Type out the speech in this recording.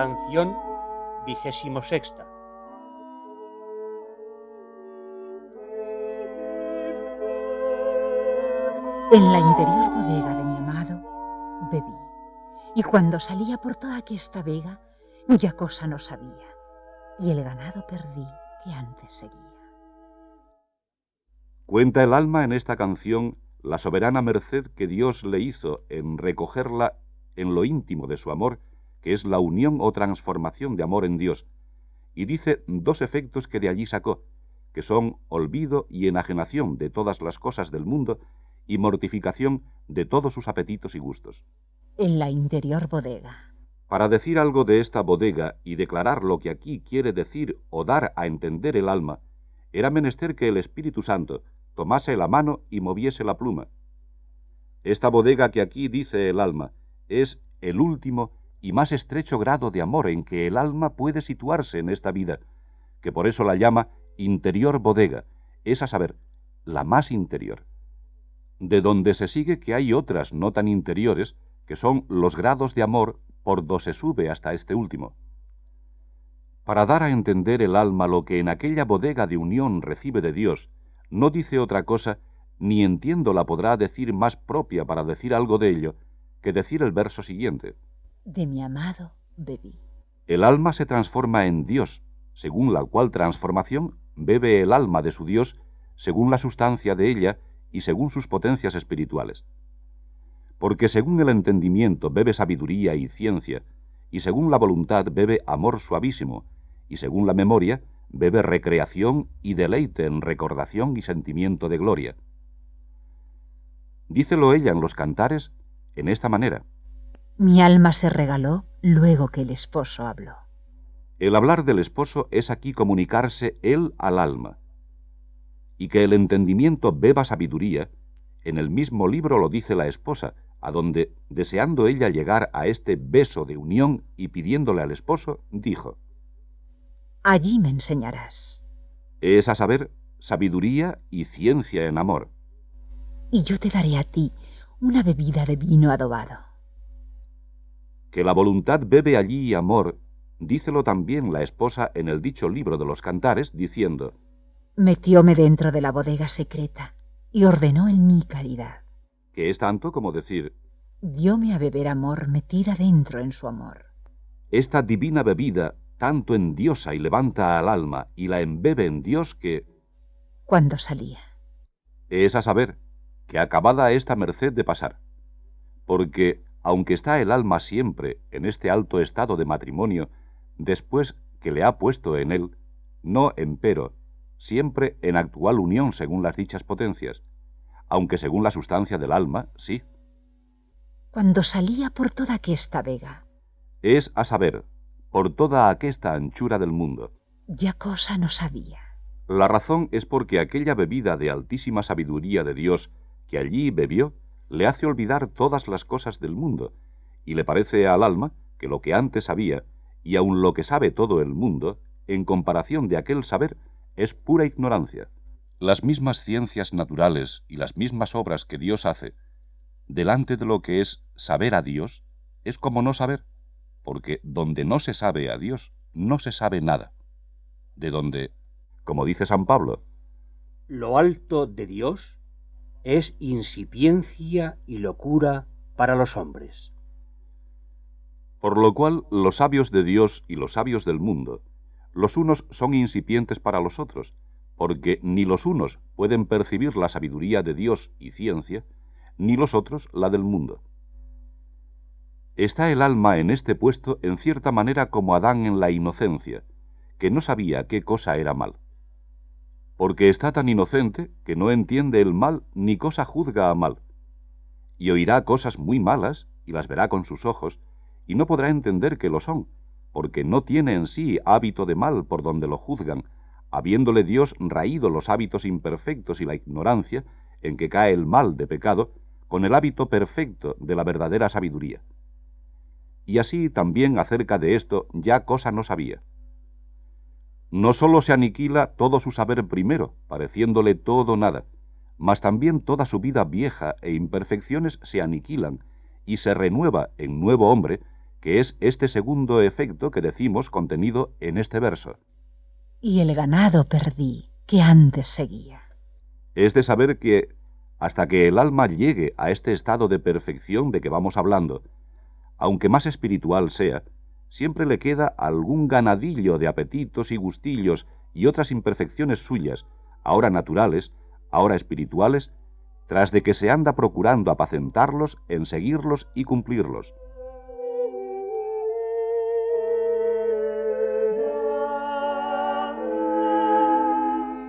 Canción vigésimo sexta. En la interior bodega de mi amado bebí, y cuando salía por toda aquesta vega, ya cosa no sabía, y el ganado perdí que antes seguía. Cuenta el alma en esta canción la soberana merced que Dios le hizo en recogerla en lo íntimo de su amor, que es la unión o transformación de amor en Dios, y dice dos efectos que de allí sacó, que son olvido y enajenación de todas las cosas del mundo y mortificación de todos sus apetitos y gustos. En la interior bodega. Para decir algo de esta bodega y declarar lo que aquí quiere decir o dar a entender el alma, era menester que el Espíritu Santo tomase la mano y moviese la pluma. Esta bodega que aquí dice el alma es el último y más estrecho grado de amor en que el alma puede situarse en esta vida, que por eso la llama interior bodega, es a saber, la más interior. De donde se sigue que hay otras no tan interiores, que son los grados de amor por do se sube hasta este último. Para dar a entender el alma lo que en aquella bodega de unión recibe de Dios, no dice otra cosa, ni entiendo la podrá decir más propia para decir algo de ello, que decir el verso siguiente. De mi amado bebí. El alma se transforma en Dios, según la cual transformación bebe el alma de su Dios, según la sustancia de ella y según sus potencias espirituales. Porque según el entendimiento bebe sabiduría y ciencia, y según la voluntad bebe amor suavísimo, y según la memoria bebe recreación y deleite en recordación y sentimiento de gloria. Dícelo ella en los cantares en esta manera. Mi alma se regaló luego que el esposo habló. El hablar del esposo es aquí comunicarse él al alma. Y que el entendimiento beba sabiduría, en el mismo libro lo dice la esposa, a donde, deseando ella llegar a este beso de unión y pidiéndole al esposo, dijo, Allí me enseñarás. Es a saber, sabiduría y ciencia en amor. Y yo te daré a ti una bebida de vino adobado. Que la voluntad bebe allí amor, dícelo también la esposa en el dicho libro de los cantares, diciendo, Metióme dentro de la bodega secreta y ordenó en mí caridad. Que es tanto como decir, Dióme a beber amor metida dentro en su amor. Esta divina bebida tanto endiosa y levanta al alma y la embebe en Dios que... Cuando salía. Es a saber, que acabada esta merced de pasar. Porque, aunque está el alma siempre en este alto estado de matrimonio, después que le ha puesto en él, no empero, siempre en actual unión según las dichas potencias, aunque según la sustancia del alma, sí. Cuando salía por toda aquesta vega. Es a saber, por toda aquesta anchura del mundo. Ya cosa no sabía. La razón es porque aquella bebida de altísima sabiduría de Dios que allí bebió le hace olvidar todas las cosas del mundo, y le parece al alma que lo que antes sabía, y aun lo que sabe todo el mundo, en comparación de aquel saber, es pura ignorancia. Las mismas ciencias naturales y las mismas obras que Dios hace, delante de lo que es saber a Dios, es como no saber porque donde no se sabe a Dios, no se sabe nada. De donde, como dice San Pablo, lo alto de Dios es incipiencia y locura para los hombres. Por lo cual los sabios de Dios y los sabios del mundo, los unos son incipientes para los otros, porque ni los unos pueden percibir la sabiduría de Dios y ciencia, ni los otros la del mundo. Está el alma en este puesto en cierta manera como Adán en la inocencia, que no sabía qué cosa era mal. Porque está tan inocente que no entiende el mal ni cosa juzga a mal. Y oirá cosas muy malas y las verá con sus ojos, y no podrá entender que lo son, porque no tiene en sí hábito de mal por donde lo juzgan, habiéndole Dios raído los hábitos imperfectos y la ignorancia en que cae el mal de pecado, con el hábito perfecto de la verdadera sabiduría y así también acerca de esto ya cosa no sabía. No sólo se aniquila todo su saber primero, pareciéndole todo nada, mas también toda su vida vieja e imperfecciones se aniquilan y se renueva en nuevo hombre que es este segundo efecto que decimos contenido en este verso. Y el ganado perdí, que antes seguía. Es de saber que, hasta que el alma llegue a este estado de perfección de que vamos hablando, aunque más espiritual sea, siempre le queda algún ganadillo de apetitos y gustillos y otras imperfecciones suyas, ahora naturales, ahora espirituales, tras de que se anda procurando apacentarlos en seguirlos y cumplirlos.